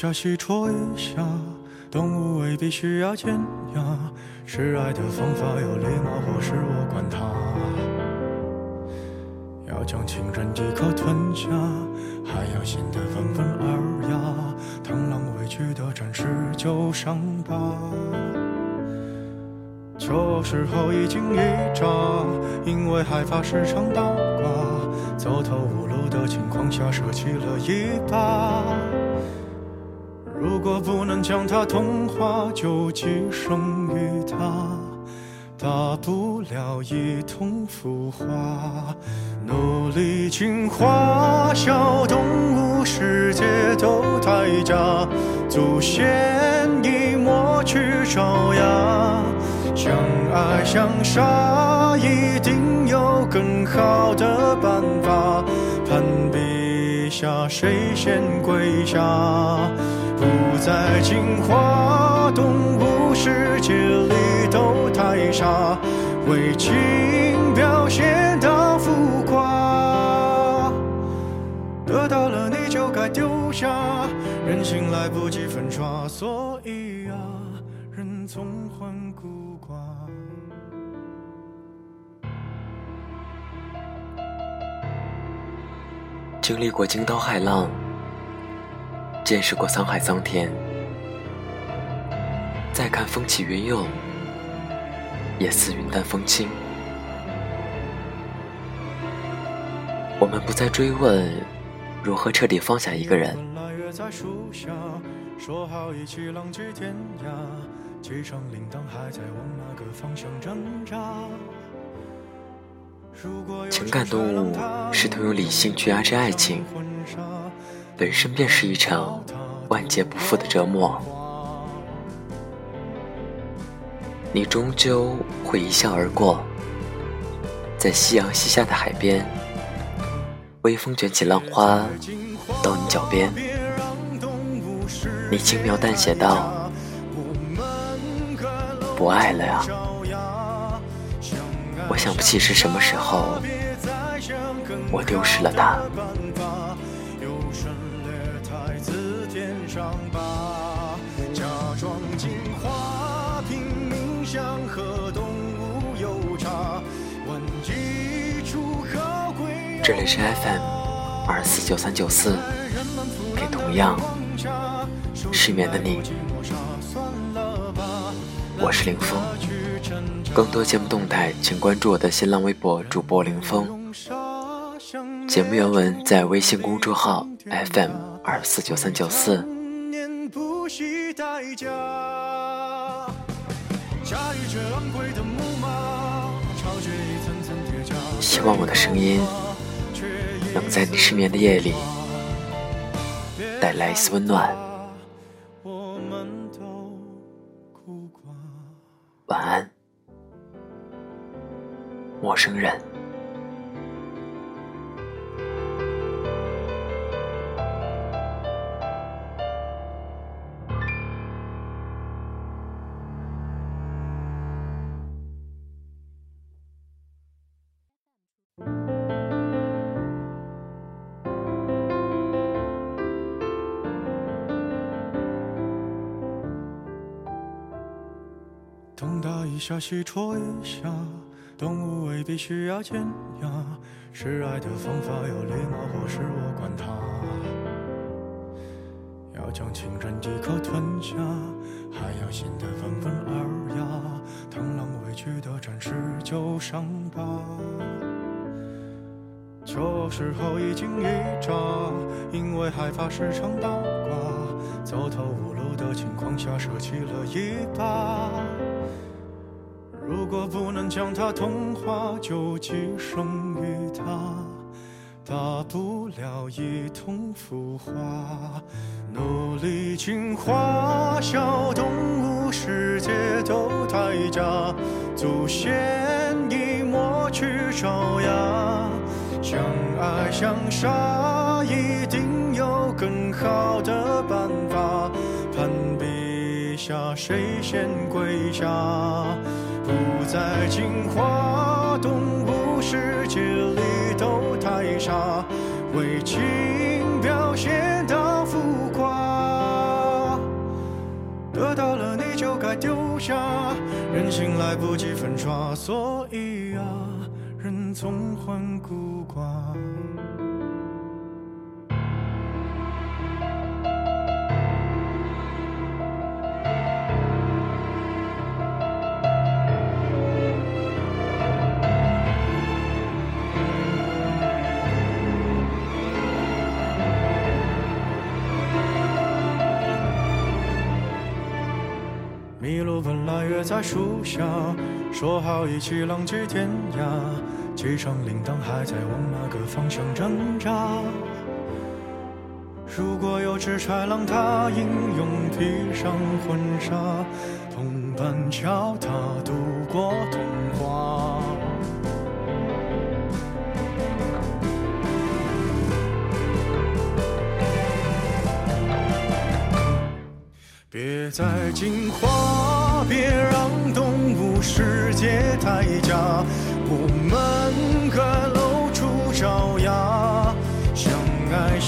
下，细戳一下，动物未必需要尖牙，示爱的方法有礼貌，或是我管它。要将情人一口吞下，还要显得温文尔雅，螳螂委屈的展示旧伤疤。这时候一惊一乍，因为害怕时常倒挂，走投无路的情况下舍弃了一把。如果不能将它同化，就寄生于它，大不了一同腐化。努力进化，小动物世界都太假，祖先已抹去爪牙。相爱相杀，一定有更好的办法。下，谁先跪下？不再进化，动物世界里都太傻，为情表现到浮夸。得到了你就该丢下，人心来不及粉刷，所以啊，人总患孤寡。经历过惊涛骇浪，见识过沧海桑田，再看风起云涌，也似云淡风轻。我们不再追问如何彻底放下一个人。情感动物试图用理性去压制爱情，本身便是一场万劫不复的折磨。你终究会一笑而过，在夕阳西下的海边，微风卷起浪花到你脚边，你轻描淡写道：“不爱了呀。”我想不起是什么时候，我丢失了他。这里是 FM 二四九三九四，给同样失眠的你，我是林峰。更多节目动态，请关注我的新浪微博主播林峰。节目原文在微信公众号 FM 二四九三九四。希望我的声音能在你失眠的夜里带来一丝温暖。晚安。陌生人。东打一下，西戳一下。动物未必需要尖牙，示爱的方法有礼貌，或是我管它。要将情人一口吞下，还要显得温文尔雅。螳螂委屈的展示旧伤疤。求偶时候一惊一乍，因为害怕时常倒挂，走投无路的情况下舍弃了一把。如果不能将它同化，就寄生于它，大不了一同腐化。努力进化，小动物世界都太假，祖先已抹去爪牙。相爱相杀，一定有更好的办法。攀比下，谁先跪下？在进化动物世界里都太傻为情表现到浮夸。得到了你就该丢下人性来不及粉刷所以啊人总患孤寡本来约在树下，说好一起浪迹天涯。机场铃铛还在往那个方向挣扎。如果有只豺狼，它英勇披上婚纱，同伴教它度过童话。别再惊慌，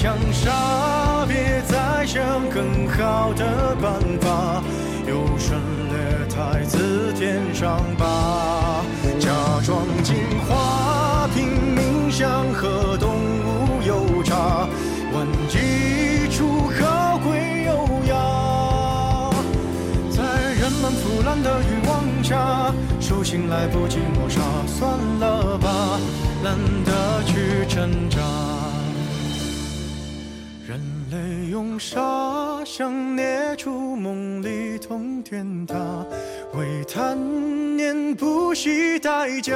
爱相杀，别再想更好的办法。优胜劣汰，自天上拔，假装进化，拼命想和动物有差，万一出高贵优雅，在人们腐烂的欲望下，手心来不及抹杀，算了吧，懒得去挣扎。泪涌沙想捏出梦里通天塔，为贪念不惜代价。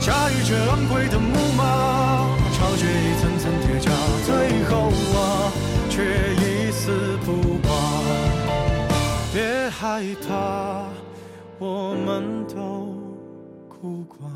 驾驭着昂贵的木马，超越一层层铁甲，最后啊，却一丝不挂。别害怕，我们都孤寡。